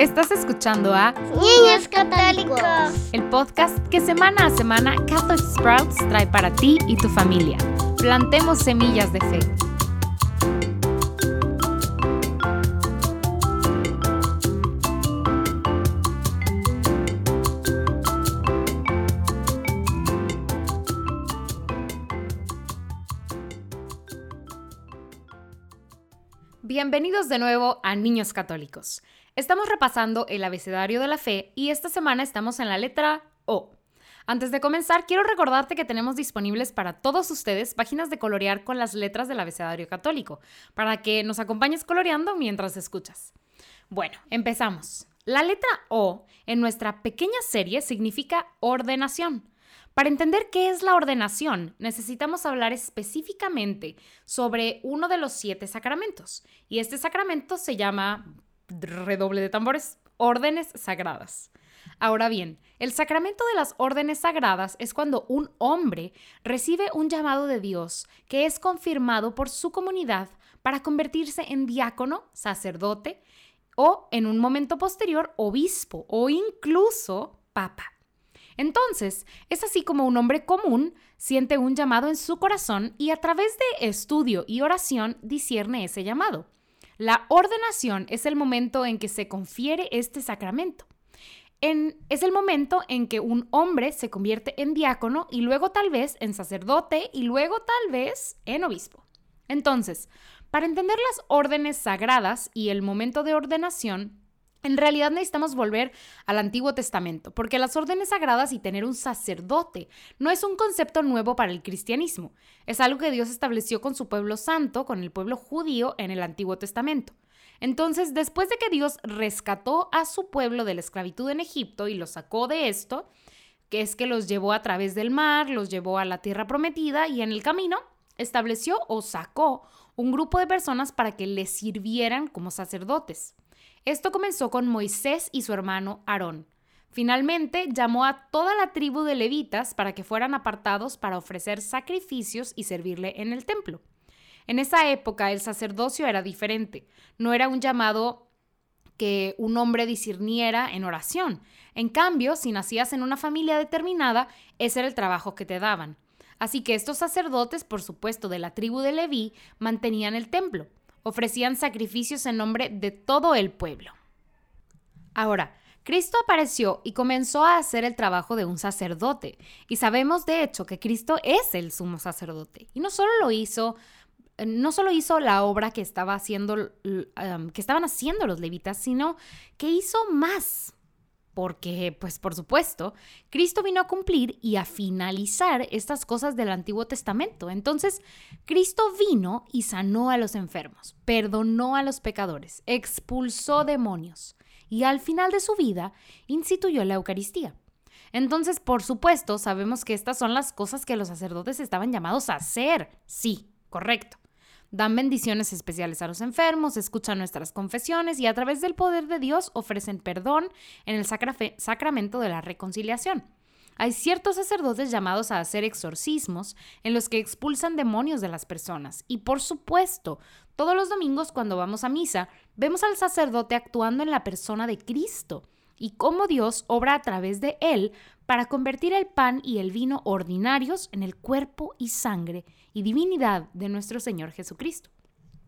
Estás escuchando a Niños Católicos, el podcast que semana a semana Catholic Sprouts trae para ti y tu familia. Plantemos semillas de fe. Bienvenidos de nuevo a Niños Católicos. Estamos repasando el abecedario de la fe y esta semana estamos en la letra O. Antes de comenzar, quiero recordarte que tenemos disponibles para todos ustedes páginas de colorear con las letras del abecedario católico, para que nos acompañes coloreando mientras escuchas. Bueno, empezamos. La letra O en nuestra pequeña serie significa ordenación. Para entender qué es la ordenación, necesitamos hablar específicamente sobre uno de los siete sacramentos. Y este sacramento se llama, redoble de tambores, órdenes sagradas. Ahora bien, el sacramento de las órdenes sagradas es cuando un hombre recibe un llamado de Dios que es confirmado por su comunidad para convertirse en diácono, sacerdote o, en un momento posterior, obispo o incluso papa. Entonces, es así como un hombre común siente un llamado en su corazón y a través de estudio y oración discierne ese llamado. La ordenación es el momento en que se confiere este sacramento. es el momento en que un hombre se convierte en diácono y luego tal vez en sacerdote y luego tal vez en obispo. Entonces, para entender las órdenes sagradas y el momento de ordenación, en realidad necesitamos volver al Antiguo Testamento, porque las órdenes sagradas y tener un sacerdote no es un concepto nuevo para el cristianismo, es algo que Dios estableció con su pueblo santo, con el pueblo judío en el Antiguo Testamento. Entonces, después de que Dios rescató a su pueblo de la esclavitud en Egipto y los sacó de esto, que es que los llevó a través del mar, los llevó a la tierra prometida y en el camino estableció o sacó un grupo de personas para que le sirvieran como sacerdotes. Esto comenzó con Moisés y su hermano Aarón. Finalmente llamó a toda la tribu de levitas para que fueran apartados para ofrecer sacrificios y servirle en el templo. En esa época el sacerdocio era diferente, no era un llamado que un hombre discerniera en oración. En cambio, si nacías en una familia determinada, ese era el trabajo que te daban. Así que estos sacerdotes, por supuesto, de la tribu de Leví, mantenían el templo ofrecían sacrificios en nombre de todo el pueblo. Ahora, Cristo apareció y comenzó a hacer el trabajo de un sacerdote. Y sabemos de hecho que Cristo es el sumo sacerdote. Y no solo lo hizo, no solo hizo la obra que, estaba haciendo, que estaban haciendo los levitas, sino que hizo más porque, pues por supuesto, Cristo vino a cumplir y a finalizar estas cosas del Antiguo Testamento. Entonces, Cristo vino y sanó a los enfermos, perdonó a los pecadores, expulsó demonios y al final de su vida instituyó la Eucaristía. Entonces, por supuesto, sabemos que estas son las cosas que los sacerdotes estaban llamados a hacer. Sí, correcto dan bendiciones especiales a los enfermos, escuchan nuestras confesiones y a través del poder de Dios ofrecen perdón en el sacramento de la reconciliación. Hay ciertos sacerdotes llamados a hacer exorcismos en los que expulsan demonios de las personas. Y por supuesto, todos los domingos cuando vamos a misa, vemos al sacerdote actuando en la persona de Cristo y cómo Dios obra a través de él para convertir el pan y el vino ordinarios en el cuerpo y sangre y divinidad de nuestro Señor Jesucristo.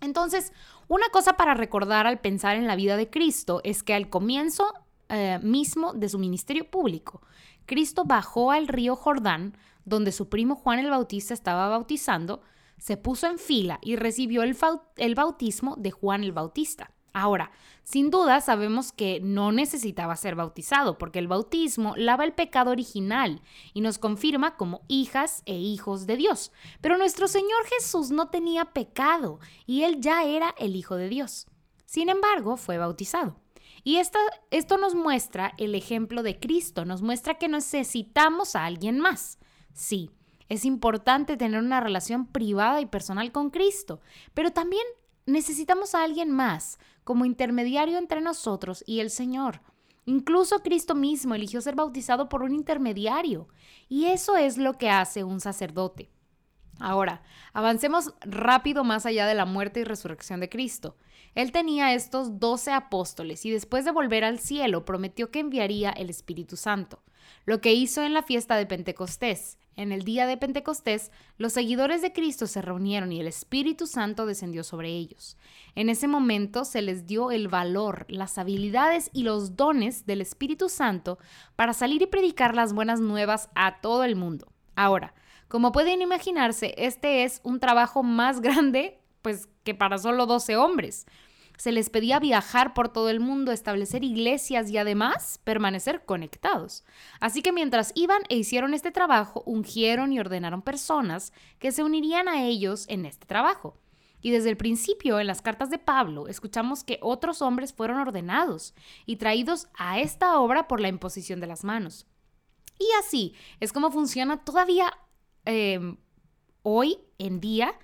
Entonces, una cosa para recordar al pensar en la vida de Cristo es que al comienzo eh, mismo de su ministerio público, Cristo bajó al río Jordán, donde su primo Juan el Bautista estaba bautizando, se puso en fila y recibió el, el bautismo de Juan el Bautista. Ahora, sin duda sabemos que no necesitaba ser bautizado, porque el bautismo lava el pecado original y nos confirma como hijas e hijos de Dios. Pero nuestro Señor Jesús no tenía pecado y él ya era el Hijo de Dios. Sin embargo, fue bautizado. Y esto, esto nos muestra el ejemplo de Cristo, nos muestra que necesitamos a alguien más. Sí, es importante tener una relación privada y personal con Cristo, pero también necesitamos a alguien más como intermediario entre nosotros y el Señor. Incluso Cristo mismo eligió ser bautizado por un intermediario, y eso es lo que hace un sacerdote. Ahora, avancemos rápido más allá de la muerte y resurrección de Cristo. Él tenía estos doce apóstoles y después de volver al cielo prometió que enviaría el Espíritu Santo, lo que hizo en la fiesta de Pentecostés. En el día de Pentecostés, los seguidores de Cristo se reunieron y el Espíritu Santo descendió sobre ellos. En ese momento se les dio el valor, las habilidades y los dones del Espíritu Santo para salir y predicar las buenas nuevas a todo el mundo. Ahora, como pueden imaginarse, este es un trabajo más grande pues que para solo 12 hombres. Se les pedía viajar por todo el mundo, establecer iglesias y además permanecer conectados. Así que mientras iban e hicieron este trabajo, ungieron y ordenaron personas que se unirían a ellos en este trabajo. Y desde el principio, en las cartas de Pablo, escuchamos que otros hombres fueron ordenados y traídos a esta obra por la imposición de las manos. Y así es como funciona todavía Em, hoy en día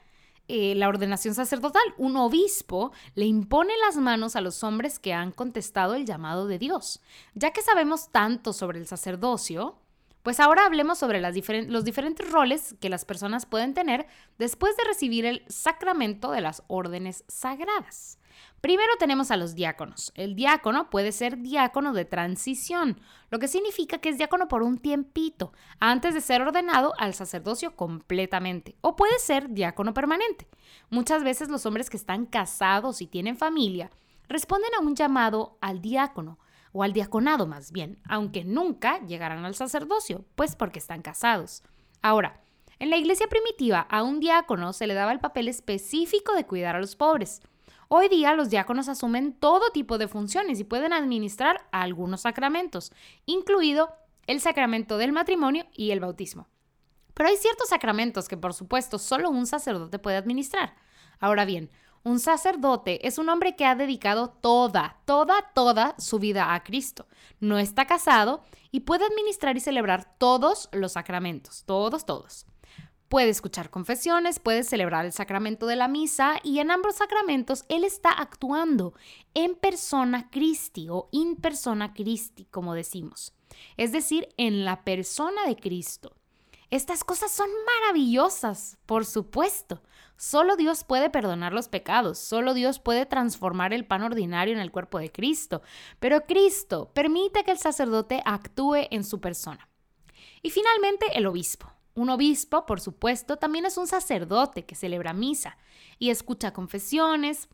eh, la ordenación sacerdotal. Un obispo le impone las manos a los hombres que han contestado el llamado de Dios. Ya que sabemos tanto sobre el sacerdocio, pues ahora hablemos sobre los diferentes roles que las personas pueden tener después de recibir el sacramento de las órdenes sagradas. Primero tenemos a los diáconos. El diácono puede ser diácono de transición, lo que significa que es diácono por un tiempito, antes de ser ordenado al sacerdocio completamente, o puede ser diácono permanente. Muchas veces los hombres que están casados y tienen familia responden a un llamado al diácono, o al diaconado más bien, aunque nunca llegarán al sacerdocio, pues porque están casados. Ahora, en la iglesia primitiva a un diácono se le daba el papel específico de cuidar a los pobres. Hoy día los diáconos asumen todo tipo de funciones y pueden administrar algunos sacramentos, incluido el sacramento del matrimonio y el bautismo. Pero hay ciertos sacramentos que por supuesto solo un sacerdote puede administrar. Ahora bien, un sacerdote es un hombre que ha dedicado toda, toda, toda su vida a Cristo. No está casado y puede administrar y celebrar todos los sacramentos, todos, todos. Puede escuchar confesiones, puede celebrar el sacramento de la misa y en ambos sacramentos él está actuando en persona Christi o in persona Christi, como decimos. Es decir, en la persona de Cristo. Estas cosas son maravillosas, por supuesto. Solo Dios puede perdonar los pecados, solo Dios puede transformar el pan ordinario en el cuerpo de Cristo, pero Cristo permite que el sacerdote actúe en su persona. Y finalmente el obispo. Un obispo, por supuesto, también es un sacerdote que celebra misa y escucha confesiones,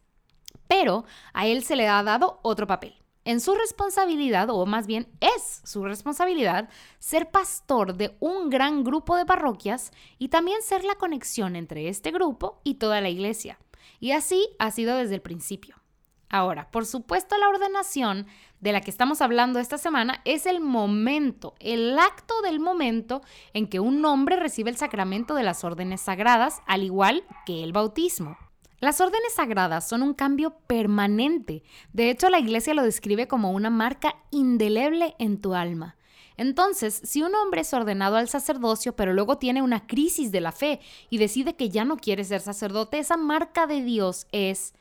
pero a él se le ha dado otro papel. En su responsabilidad, o más bien es su responsabilidad, ser pastor de un gran grupo de parroquias y también ser la conexión entre este grupo y toda la iglesia. Y así ha sido desde el principio. Ahora, por supuesto, la ordenación de la que estamos hablando esta semana es el momento, el acto del momento en que un hombre recibe el sacramento de las órdenes sagradas, al igual que el bautismo. Las órdenes sagradas son un cambio permanente. De hecho, la iglesia lo describe como una marca indeleble en tu alma. Entonces, si un hombre es ordenado al sacerdocio, pero luego tiene una crisis de la fe y decide que ya no quiere ser sacerdote, esa marca de Dios es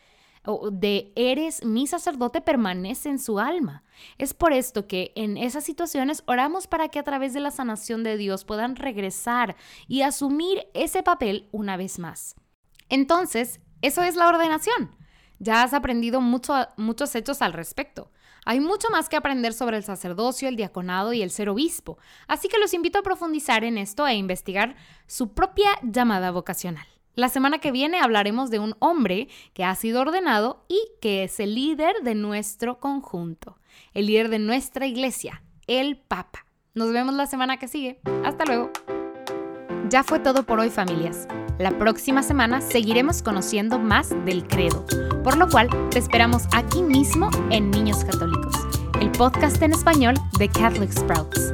de eres mi sacerdote permanece en su alma. Es por esto que en esas situaciones oramos para que a través de la sanación de Dios puedan regresar y asumir ese papel una vez más. Entonces, eso es la ordenación. Ya has aprendido muchos hechos al respecto. Hay mucho más que aprender sobre el sacerdocio, el diaconado y el ser obispo, así que los invito a profundizar en esto e investigar su propia llamada vocacional. La semana que viene hablaremos de un hombre que ha sido ordenado y que es el líder de nuestro conjunto, el líder de nuestra iglesia, el Papa. Nos vemos la semana que sigue. Hasta luego. Ya fue todo por hoy familias. La próxima semana seguiremos conociendo más del credo, por lo cual te esperamos aquí mismo en Niños Católicos, el podcast en español de Catholic Sprouts